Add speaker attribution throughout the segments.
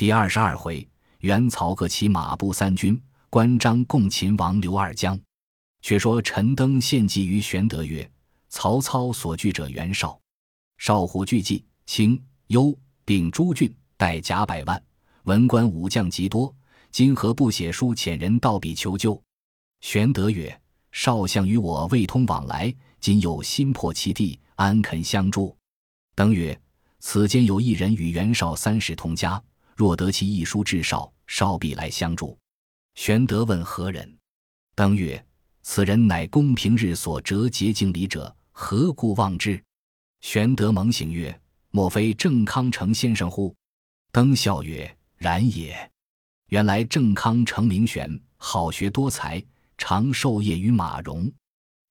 Speaker 1: 第二十二回，袁曹各骑马步三军，关张共秦王刘二将。却说陈登献计于玄德曰：“曹操所惧者袁绍，绍虎聚计青幽并诸郡，带甲百万，文官武将极多。今何不写书遣人到彼求救？”玄德曰：“少相与我未通往来，今有心破其地，安肯相助？”登曰：“此间有一人与袁绍三世同家，若得其一书至少，少必来相助。”玄德问何人？登曰：“此人乃公平日所折节敬礼者，何故忘之？”玄德蒙醒曰：“莫非郑康成先生乎？”登笑曰：“然也。原来郑康成名玄，好学多才，常授业于马融。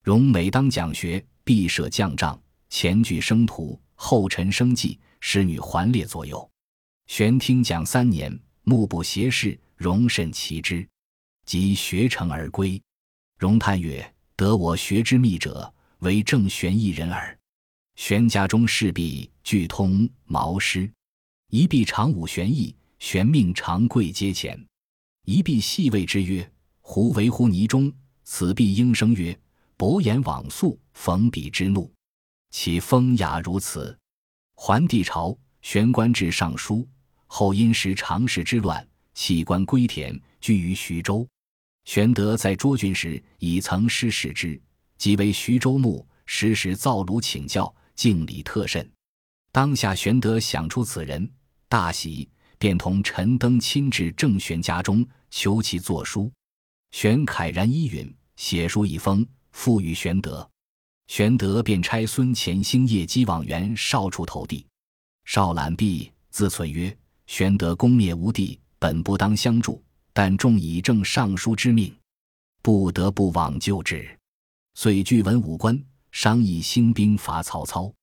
Speaker 1: 融每当讲学，必设将帐，前举生徒。”后陈生计，使女环列左右。玄听讲三年，目不斜视，容甚奇之。即学成而归。荣叹曰：“得我学之秘者，唯正玄一人耳。”玄家中侍婢，俱通毛诗。一必常武玄义，玄命长贵阶前。一必细谓之曰：“胡为乎泥中？”此必应声曰：“伯言往素，逢彼之怒。”其风雅如此。桓帝朝，玄官至尚书，后因时常侍之乱，弃官归田，居于徐州。玄德在涿郡时，已曾师使之，即为徐州牧，时时造庐请教，敬礼特甚。当下玄德想出此人，大喜，便同陈登亲至郑玄家中，求其作书。玄慨然依允，写书一封，付与玄德。玄德便差孙乾星夜击往袁绍处投递，绍览毕，自忖曰：“玄德攻灭吴地，本不当相助，但众以正尚书之命，不得不往救之。”遂据文武官，商议兴兵伐曹操。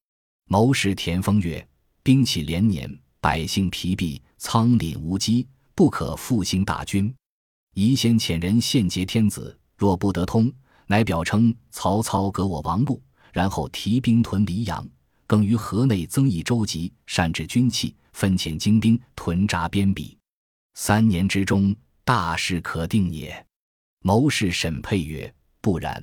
Speaker 1: 谋士田丰曰：“兵起连年，百姓疲弊，仓廪无机，不可复兴大军。宜先遣人献捷天子，若不得通。”乃表称曹操革我王路，然后提兵屯黎阳，更于河内增益州籍，善治军器，分遣精兵屯扎边鄙。三年之中，大事可定也。谋士沈沛曰：“不然，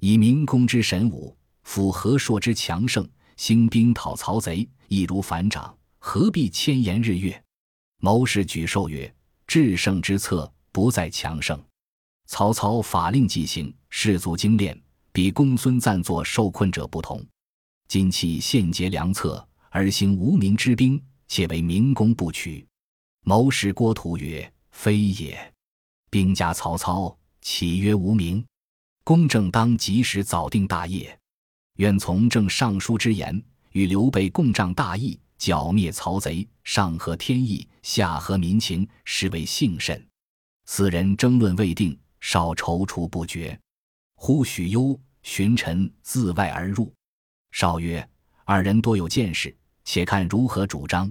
Speaker 1: 以明公之神武，辅何硕之强盛，兴兵讨曹贼，易如反掌，何必千言日月？”谋士举授曰：“制胜之策，不在强盛。”曹操法令既行，士卒精练，比公孙瓒作受困者不同。今弃献捷良策，而行无名之兵，且为明公不取。谋士郭图曰：“非也，兵家曹操，岂曰无名？公正当及时早定大业，愿从正尚书之言，与刘备共仗大义，剿灭曹贼，上合天意，下合民情，实为幸甚。四人争论未定。”少踌躇不决，忽许攸、荀臣自外而入。少曰：“二人多有见识，且看如何主张。”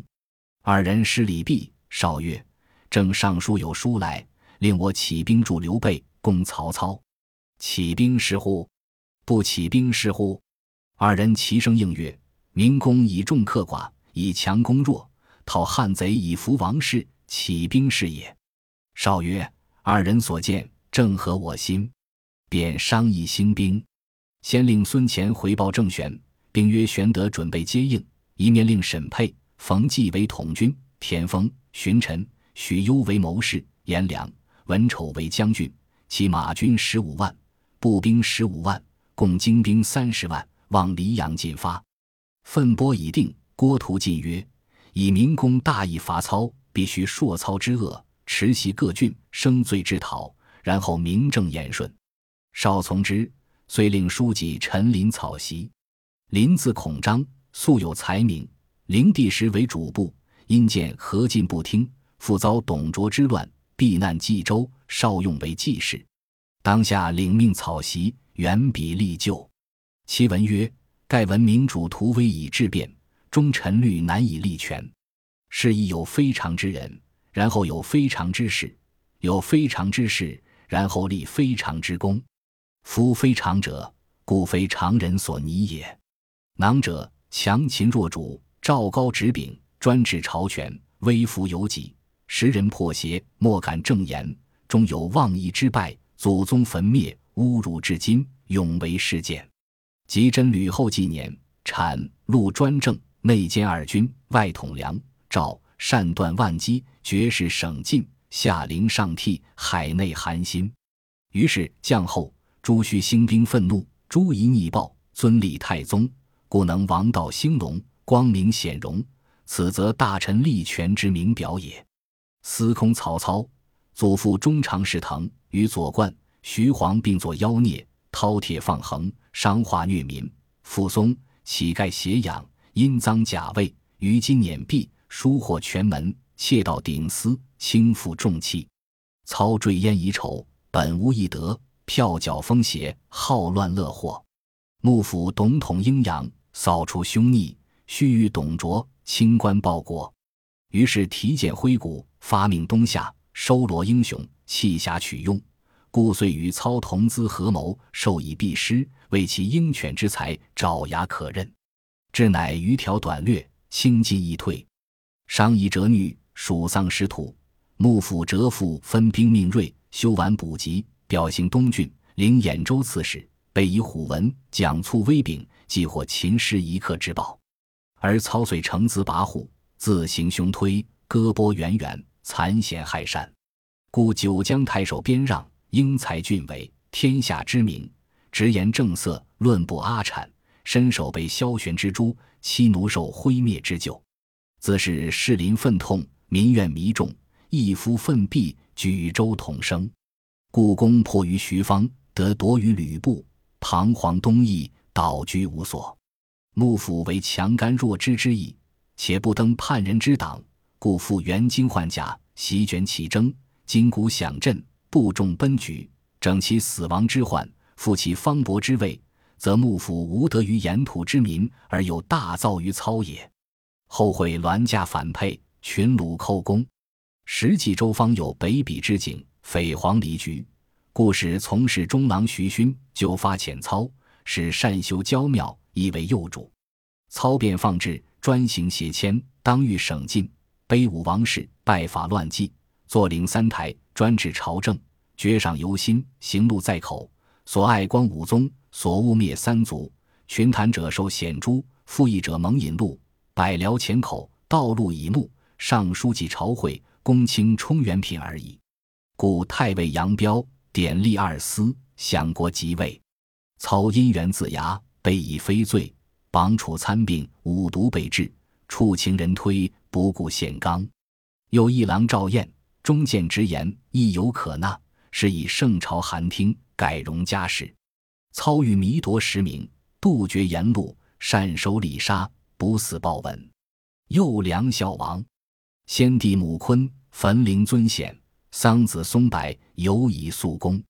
Speaker 1: 二人施礼毕。少曰：“正尚书有书来，令我起兵助刘备，攻曹操。起兵是乎？不起兵是乎？”二人齐声应曰：“明公以众克寡，以强攻弱，讨汉贼以服王室，起兵是也。”少曰：“二人所见。”正合我心，便商议兴兵。先令孙乾回报郑玄，并约玄德准备接应。一面令沈沛、冯骥为统军，田丰、荀臣、许攸为谋士，颜良、文丑为将军。其马军十五万，步兵十五万，共精兵三十万，往黎阳进发。分拨已定。郭图进曰：“以明公大义伐操，必须朔操之恶，持袭各郡，生罪之讨。”然后名正言顺，少从之，遂令书记陈林草席。林字孔章，素有才名。灵帝时为主簿，因见何进不听，复遭董卓之乱，避难冀州。少用为记事，当下领命草席，远比立就。其文曰：“盖闻明主图威以治变，忠臣虑难以立权。是亦有非常之人，然后有非常之事，有非常之事。”然后立非常之功，夫非常者，故非常人所拟也。囊者强秦弱主，赵高执柄，专制朝权，威服有己。时人破邪，莫敢正言，终有妄议之败，祖宗焚灭，侮辱至今，永为事件。及真吕后纪年，产陆专政，内兼二军，外统梁赵，善断万机，绝世省尽，下陵上替，海内寒心。于是将后朱须兴兵愤怒，朱仪逆暴，尊立太宗，故能王道兴隆，光明显荣。此则大臣立权之名表也。司空曹操，祖父中常侍腾，与左冠、徐晃并作妖孽，饕餮放横，伤化虐民。傅松乞丐挟养，阴赃假位，于今碾毙，疏获全门，窃盗顶司，轻负重器。操坠烟以丑，本无一德，票缴风邪，好乱乐祸。幕府董统阴阳，扫除凶逆，须臾董卓。清官报国，于是提荐挥鼓，发命东夏，收罗英雄，弃侠取用，故遂与操同资合谋，授以弊师，为其鹰犬之才，爪牙可任。至乃余条短略，轻进易退。商夷折女，蜀丧失土，幕府折父分兵命锐，修完补给，表行东郡，领兖州刺史，被以虎纹，奖簇威柄，即获秦师一刻之宝。而操遂乘子跋扈，自行凶推，割剥远远，残险害善，故九江太守边让，英才俊伟，天下知名，直言正色，论不阿谄，身手被萧玄之诛，妻奴受灰灭之咎，自是士林愤痛，民怨弥重，一夫愤毙，举州统生。故宫破于徐方，得夺于吕布，彷徨东翼，倒居无所。幕府为强干弱枝之意，且不登叛人之党，故复援京换甲，席卷起征，金鼓响震，部众奔举，整其死亡之患，复其方伯之位，则幕府无德于沿土之民，而有大造于操也。后悔銮驾反沛，群虏寇攻，实际周方有北鄙之景，匪黄离局，故使从事中郎徐勋就发遣操，使善修郊庙。以为幼主，操便放置，专行邪迁，当欲省尽，卑武王室，拜法乱纪，坐领三台，专治朝政，爵赏犹新，行路在口，所爱光武宗，所污灭三族，群谈者受显诛，附议者蒙引路，百僚前口，道路以目，上书记朝会，公卿充元品而已。故太尉杨彪典立二司，享国即位，操因缘自牙。被以非罪，绑处参病，五毒被治，处情人推，不顾宪纲。又一郎赵彦忠谏直言，亦有可纳，是以圣朝寒听，改容家事。操欲弥夺实名，杜绝言路，善守礼杀，不死报闻。又梁孝王，先帝母坤焚陵尊显，桑子松柏犹以肃公，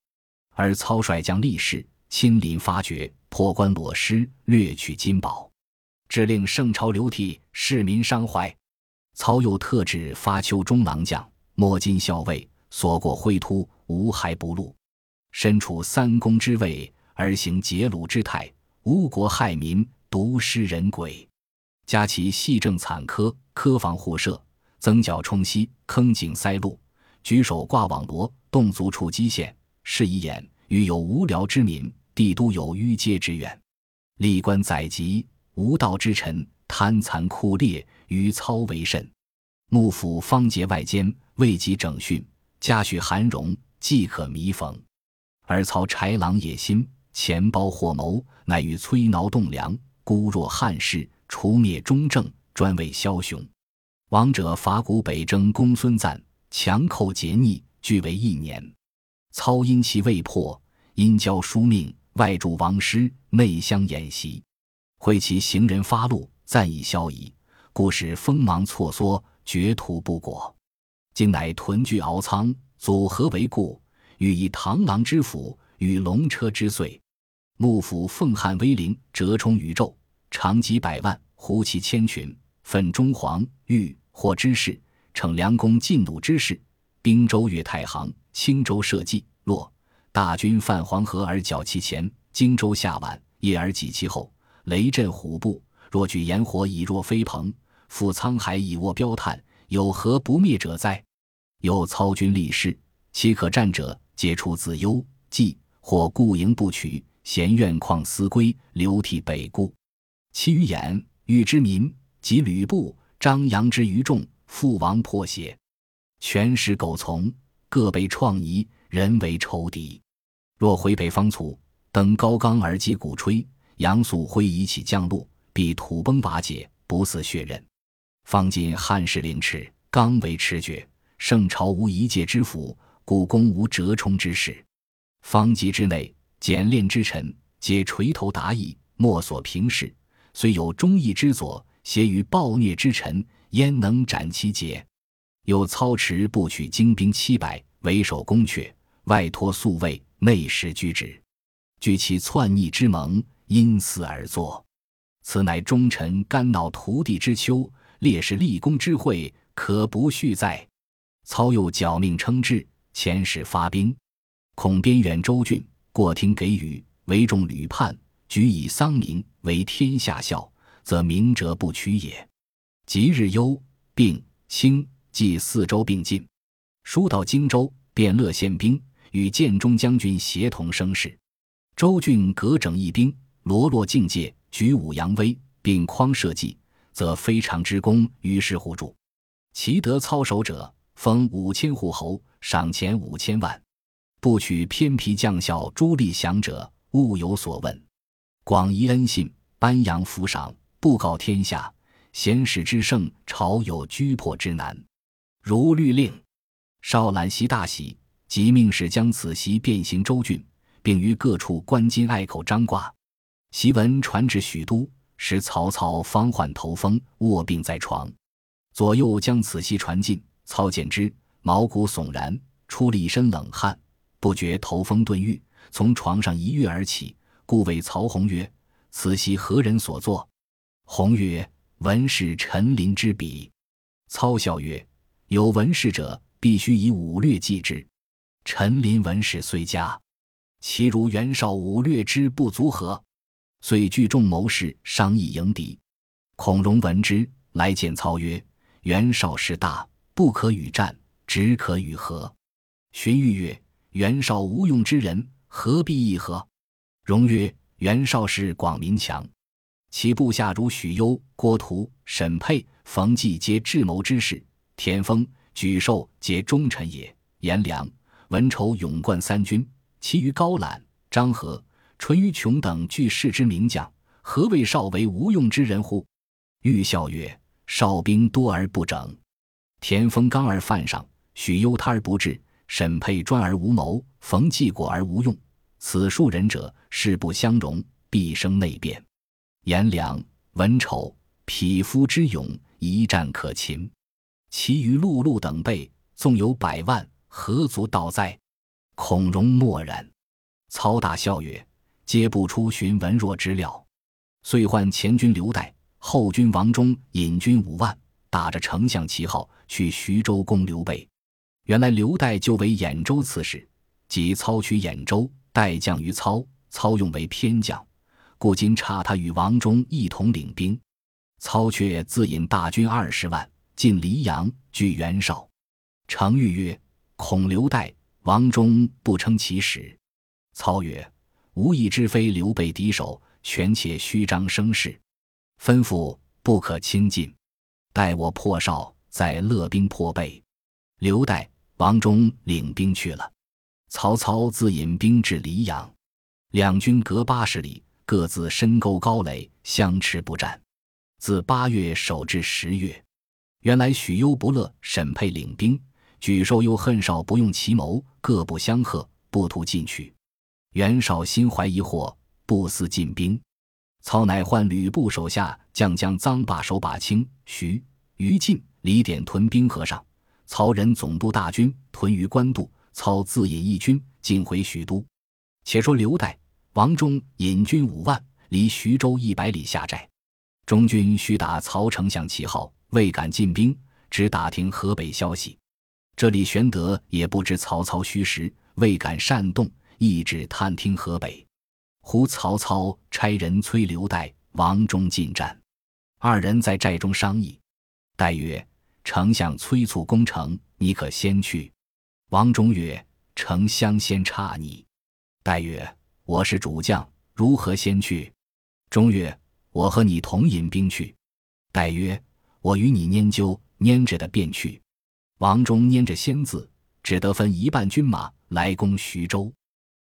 Speaker 1: 而操率将力士亲临发掘。破关裸尸，掠取金宝，致令圣朝流涕，市民伤怀。曹又特制发丘中郎将，摸金校尉，所过灰突，无骸不露。身处三公之位，而行劫掳之态，无国害民，毒尸人鬼。加其细政惨苛，苛防互射，增角冲溪，坑井塞路，举手挂网罗，动足触机线，是以眼与有无聊之民。帝都有迂阶之远，历官宰籍，无道之臣，贪残酷烈，于操为甚。幕府方结外奸，未及整训，家许寒荣，即可弥缝。而操豺狼野心，钱包祸谋，乃欲摧挠栋梁，孤弱汉室，除灭忠正，专为枭雄。王者伐古北征公孙瓒，强寇劫逆，俱为一年。操因其未破，因交书命。外助王师，内相演习，会其行人发怒，暂以消夷，故使锋芒错缩，绝途不果。今乃屯聚敖仓，组合为固，欲以螳螂之斧与龙车之岁。幕府奉汉威灵，折冲宇宙，长几百万，胡骑千群，奋中黄玉或之势，逞良弓尽弩之势，兵州越太行，青州社稷洛。大军泛黄河而剿其前，荆州下宛，夜而击其后。雷震虎步，若举炎火以若飞鹏，覆沧海以卧标炭，有何不灭者哉？有操军立事，其可战者，皆出自幽冀，或故营不取，咸愿旷思归，流涕北顾。其余言欲之民及吕布、张扬之于众，父王破血，全使苟从，各被创夷，人为仇敌。若回北方卒，登高冈而击鼓吹，杨素挥以起降路，必土崩瓦解，不似血刃。方今汉室凌迟，刚为持绝，圣朝无一介之辅，故宫无折冲之势。方极之内，简练之臣，皆垂头达意，莫所平视。虽有忠义之佐，挟于暴虐之臣，焉能斩其节？又操持不取精兵七百，为守宫阙，外托宿卫，内侍居止，据其篡逆之盟，因此而作。此乃忠臣肝脑涂地之秋，烈士立功之会，可不恤哉？操又矫命称制，遣使发兵，恐边远州郡过听给予，为众屡叛。举以丧民为天下笑，则明哲不取也。即日忧、并、清冀四州并进，疏到荆州，便乐献兵，与建中将军协同声势。周郡各整一兵，罗络境界，举武扬威，并匡社稷，则非常之功，于是互助。其得操守者，封五千户侯，赏钱五千万。不取偏僻将校诸立降者，勿有所问。广宜恩信，颁扬抚赏，布告天下。贤使之盛，朝有居破之难。如律令，少览袭大喜，即命使将此檄变行州郡，并于各处关津隘口张挂。檄文传至许都，使曹操方患头风，卧病在床。左右将此檄传进，操见之，毛骨悚然，出了一身冷汗，不觉头风顿愈，从床上一跃而起。故谓曹洪曰：“此系何人所作？”洪曰：“文士陈琳之笔。”操笑曰：“有文士者，必须以武略记之。陈琳文士虽佳，其如袁绍武略之不足何？”遂聚众谋士商议迎敌。孔融闻之，来见操曰：“袁绍势大，不可与战，只可与和。”荀彧曰：“袁绍无用之人，何必议和？”荣曰：“袁绍是广民强，其部下如许攸、郭图、沈佩、冯骥，皆智谋之士；田丰、沮授，皆忠臣也；颜良、文丑，勇冠三军；其余高览、张合、淳于琼等，俱世之名将。何谓少为无用之人乎？”欲笑曰：“少兵多而不整，田丰刚而犯上，许攸贪而不智，沈佩专而无谋，冯骥果而无用。此数人者。”势不相容，必生内变。颜良、文丑，匹夫之勇，一战可擒。其余碌碌等辈，纵有百万，何足道哉？孔融默然。操大笑曰：“皆不出荀文若之料。”遂唤前军刘岱、后军王忠引军五万，打着丞相旗号去徐州攻刘备。原来刘岱就为兖州刺史，即操取兖州，代将于操。操用为偏将，故今差他与王忠一同领兵。操却自引大军二十万进黎阳，拒袁绍。程昱曰：“孔刘岱、王忠不称其使。”操曰：“无义之非刘备敌手，权且虚张声势，吩咐不可轻进。待我破绍，再勒兵破备。”刘岱、王忠领兵去了。曹操自引兵至黎阳。两军隔八十里，各自深沟高垒，相持不战。自八月守至十月。原来许攸不乐沈佩领兵，沮授又恨少不用奇谋，各不相和，不图进取。袁绍心怀疑惑，不思进兵。操乃唤吕布手下将将臧霸、守把清、徐、于禁、李典屯兵河上。曹仁总督大军屯于官渡。操自引一军进回许都。且说刘岱。王忠引军五万，离徐州一百里下寨。中军须打曹丞相旗号，未敢进兵，只打听河北消息。这里玄德也不知曹操虚实，未敢擅动，一直探听河北。忽曹操差人催刘岱、王忠进战。二人在寨中商议。岱曰：“丞相催促攻城，你可先去。”王忠曰：“丞相先差你。”戴曰：“我是主将，如何先去？”中曰：“我和你同引兵去。”戴曰：“我与你拈阄，拈着的便去。”王忠拈着先字，只得分一半军马来攻徐州。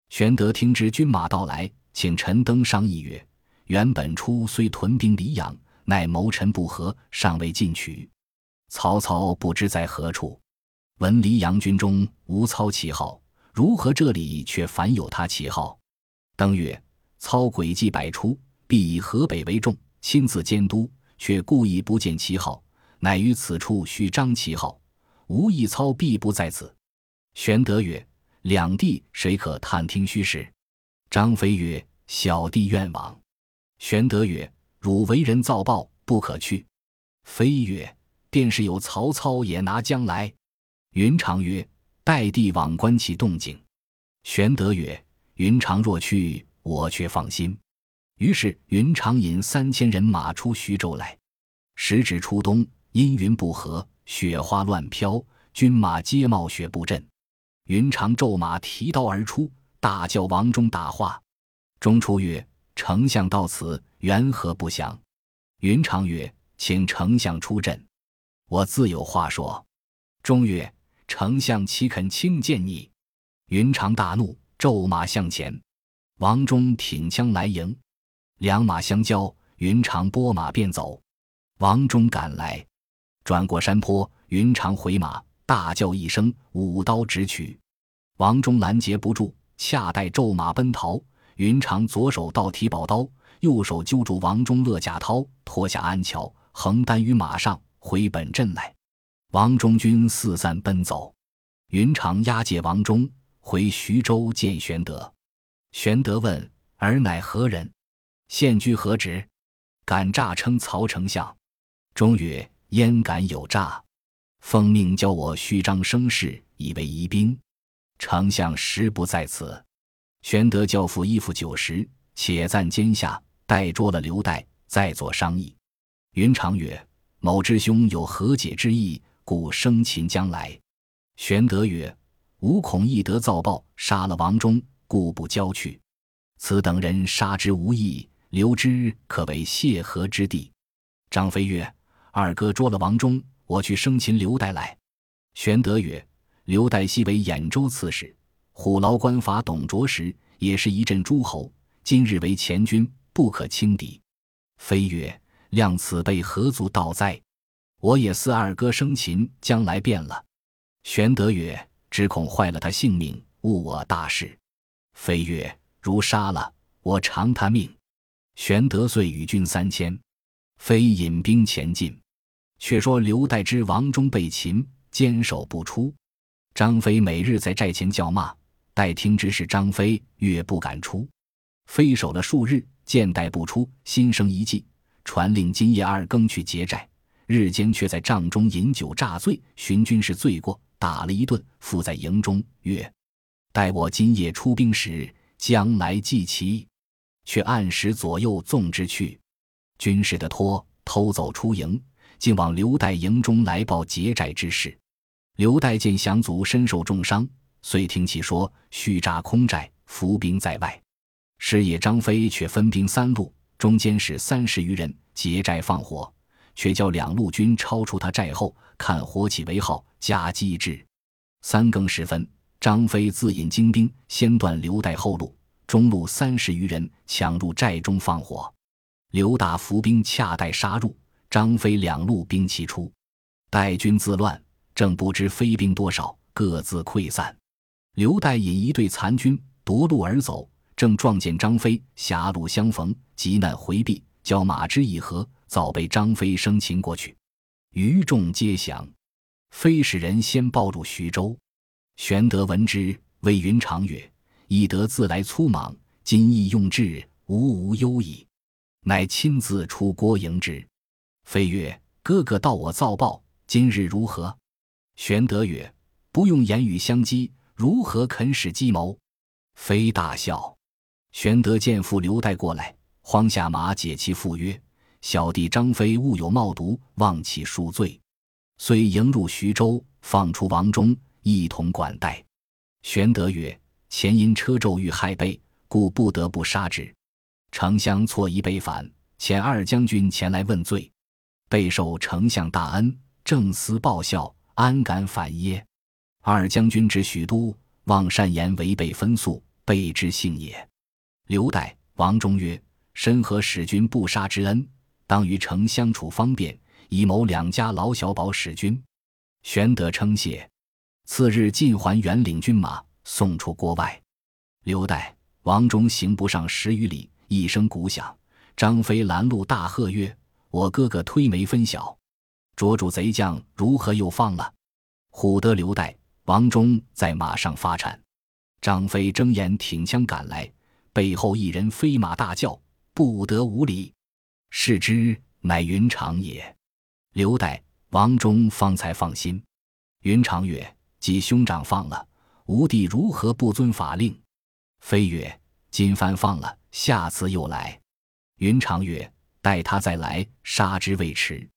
Speaker 1: 玄德听知军马到来，请陈登商议曰：“原本初虽屯兵黎阳，乃谋臣不和，尚未进取。曹操不知在何处。闻黎阳军中无操旗号，如何这里却反有他旗号？”登曰：“操诡计百出，必以河北为重，亲自监督，却故意不见旗号，乃于此处须张旗号。无意操必不在此。”玄德曰。两地谁可探听虚实？张飞曰：“小弟愿往。”玄德曰：“汝为人造报，不可去。”飞曰：“便是有曹操也拿将来。”云长曰：“待帝往观其动静。”玄德曰：“云长若去，我却放心。”于是云长引三千人马出徐州来。时值初冬，阴云不和，雪花乱飘，军马皆冒雪布阵。云长骤马提刀而出，大叫王忠打话。中出曰：“丞相到此，缘何不降？”云长曰：“请丞相出阵，我自有话说。”中曰：“丞相岂肯轻见你？”云长大怒，骤马向前。王忠挺枪来迎，两马相交，云长拨马便走。王忠赶来，转过山坡，云长回马。大叫一声，舞刀直取，王忠拦截不住，恰待骤马奔逃，云长左手倒提宝刀，右手揪住王忠勒甲绦，脱下鞍桥，横担于马上，回本阵来。王忠军四散奔走，云长押解王忠回徐州见玄德。玄德问：“尔乃何人？现居何职？敢诈称曹丞相？”中曰：“焉敢有诈？”奉命教我虚张声势，以为疑兵。丞相实不在此。玄德教父衣服九十，且暂监下，待捉了刘岱，再作商议。云长曰：“某之兄有和解之意，故生擒将来。”玄德曰：“吾恐翼德造报，杀了王忠，故不交去。此等人杀之无益，留之可为谢和之地。”张飞曰：“二哥捉了王忠。”我去生擒刘岱来。玄德曰：“刘岱昔为兖州刺史，虎牢关伐董卓时，也是一镇诸侯。今日为前军，不可轻敌。”飞曰：“量此辈何足道哉？我也似二哥生擒，将来变了。”玄德曰：“只恐坏了他性命，误我大事。”飞曰：“如杀了，我偿他命。”玄德遂与军三千，飞引兵前进。却说刘岱之王忠被擒，坚守不出。张飞每日在寨前叫骂，待听之是张飞，越不敢出。飞守了数日，见待不出，心生一计，传令今夜二更去劫寨。日间却在帐中饮酒诈醉，寻军是罪过，打了一顿，附在营中，曰：“待我今夜出兵时，将来祭旗。”却按时左右纵之去。军士的托偷走出营。竟往刘岱营中来报劫寨之事。刘岱见降卒身受重伤，遂听其说虚诈空寨，伏兵在外。师爷张飞却分兵三路，中间使三十余人劫寨放火，却叫两路军超出他寨后，看火起为号，夹击之。三更时分，张飞自引精兵，先断刘岱后路，中路三十余人抢入寨中放火。刘大伏兵恰待杀入。张飞两路兵齐出，待军自乱，正不知飞兵多少，各自溃散。刘岱引一队残军夺路而走，正撞见张飞，狭路相逢，急难回避，叫马之以合，早被张飞生擒过去。余众皆降，非使人先报入徐州。玄德闻之，谓云长曰：“翼德自来粗莽，今亦用智，无无忧矣。”乃亲自出郭迎之。飞曰：“哥哥到我造报，今日如何？”玄德曰：“不用言语相激，如何肯使计谋？”飞大笑。玄德见父刘岱过来，慌下马解其父曰：“小弟张飞误有冒渎，望其恕罪。”遂迎入徐州，放出王忠，一同管待。玄德曰：“前因车胄欲害备，故不得不杀之。丞相错疑被反，遣二将军前来问罪。备受丞相大恩，正思报效，安敢反耶？”二将军至许都，望善言违背分宿，备之幸也。刘岱、王忠曰：“身何使君不杀之恩？当与丞相处方便，以谋两家老小保使君。”玄德称谢。次日进还元，领军马送出郭外。刘岱、王忠行不上十余里，一声鼓响，张飞拦路大喝曰：“我哥哥推眉分晓，捉住贼将，如何又放了？”唬得刘岱。王忠在马上发颤，张飞睁眼挺枪赶来，背后一人飞马大叫：“不得无礼！”视之，乃云长也。刘岱、王忠方才放心。云长曰：“既兄长放了，吾弟如何不遵法令？”飞曰：“今番放了，下次又来。”云长曰：“待他再来，杀之未迟。”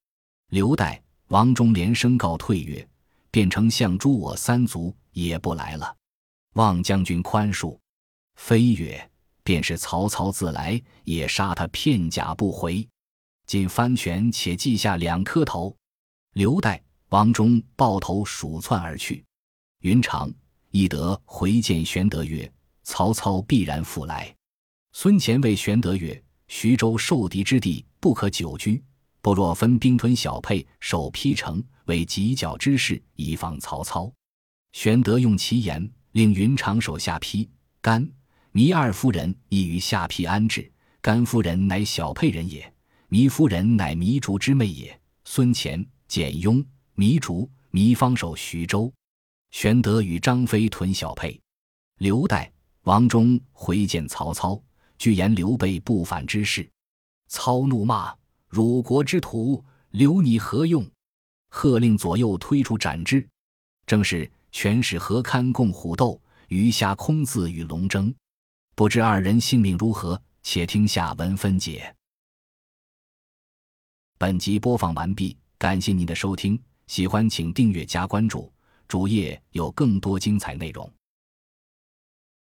Speaker 1: 刘岱、王忠连声告退曰。变成相诛我三族，也不来了。望将军宽恕。飞曰：“便是曹操自来，也杀他片甲不回。今翻拳，且记下两颗头。”刘岱、王忠抱头鼠窜而去。云长、翼德回见玄德曰：“曹操必然复来。”孙乾谓玄德曰：“徐州受敌之地，不可久居。不若分兵屯小沛，守邳城。”为犄角之势，以防曹操。玄德用其言，令云长手下邳、甘、糜二夫人亦于下邳安置。甘夫人乃小沛人也，糜夫人乃糜竺之妹也。孙乾、简雍、糜竺、糜芳守徐州。玄德与张飞屯小沛。刘岱、王忠回见曹操，具言刘备不反之事。操怒骂：“辱国之徒，留你何用？”喝令左右推出斩之，正是权使何堪共虎斗，余下空自与龙争。不知二人性命如何？且听下文分解。本集播放完毕，感谢您的收听，喜欢请订阅加关注，主页有更多精彩内容。